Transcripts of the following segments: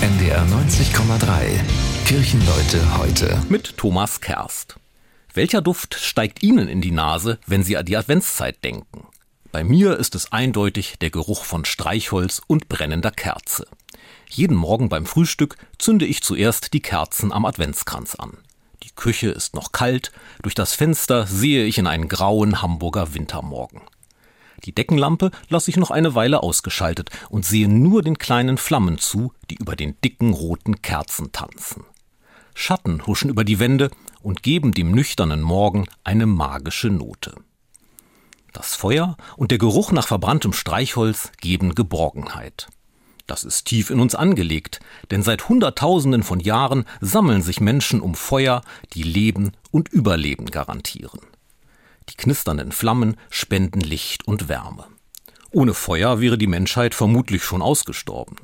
NDR 90,3. Kirchenleute heute. Mit Thomas Kerst. Welcher Duft steigt Ihnen in die Nase, wenn Sie an die Adventszeit denken? Bei mir ist es eindeutig der Geruch von Streichholz und brennender Kerze. Jeden Morgen beim Frühstück zünde ich zuerst die Kerzen am Adventskranz an. Die Küche ist noch kalt, durch das Fenster sehe ich in einen grauen Hamburger Wintermorgen. Die Deckenlampe lasse ich noch eine Weile ausgeschaltet und sehe nur den kleinen Flammen zu, die über den dicken roten Kerzen tanzen. Schatten huschen über die Wände und geben dem nüchternen Morgen eine magische Note. Das Feuer und der Geruch nach verbranntem Streichholz geben Geborgenheit. Das ist tief in uns angelegt, denn seit Hunderttausenden von Jahren sammeln sich Menschen um Feuer, die Leben und Überleben garantieren. Die knisternden Flammen spenden Licht und Wärme. Ohne Feuer wäre die Menschheit vermutlich schon ausgestorben.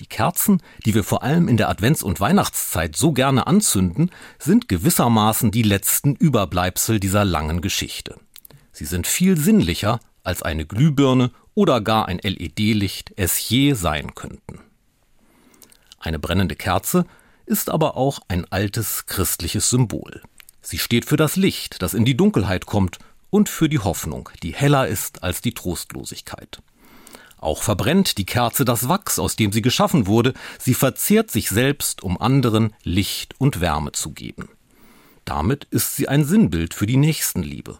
Die Kerzen, die wir vor allem in der Advents- und Weihnachtszeit so gerne anzünden, sind gewissermaßen die letzten Überbleibsel dieser langen Geschichte. Sie sind viel sinnlicher, als eine Glühbirne oder gar ein LED-Licht es je sein könnten. Eine brennende Kerze ist aber auch ein altes christliches Symbol. Sie steht für das Licht, das in die Dunkelheit kommt, und für die Hoffnung, die heller ist als die Trostlosigkeit. Auch verbrennt die Kerze das Wachs, aus dem sie geschaffen wurde, sie verzehrt sich selbst, um anderen Licht und Wärme zu geben. Damit ist sie ein Sinnbild für die Nächstenliebe.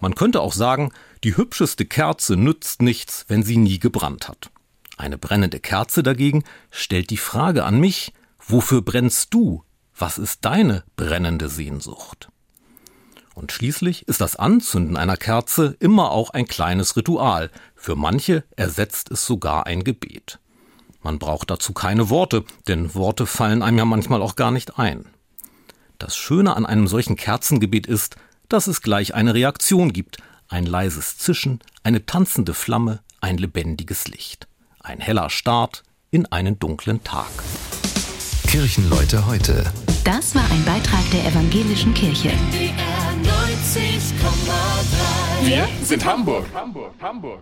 Man könnte auch sagen, die hübscheste Kerze nützt nichts, wenn sie nie gebrannt hat. Eine brennende Kerze dagegen stellt die Frage an mich, wofür brennst du, was ist deine brennende Sehnsucht? Und schließlich ist das Anzünden einer Kerze immer auch ein kleines Ritual. Für manche ersetzt es sogar ein Gebet. Man braucht dazu keine Worte, denn Worte fallen einem ja manchmal auch gar nicht ein. Das Schöne an einem solchen Kerzengebet ist, dass es gleich eine Reaktion gibt, ein leises Zischen, eine tanzende Flamme, ein lebendiges Licht. Ein heller Start in einen dunklen Tag. Kirchenleute heute. Das war ein Beitrag der Evangelischen Kirche. Wir sind Hamburg. Hamburg, Hamburg.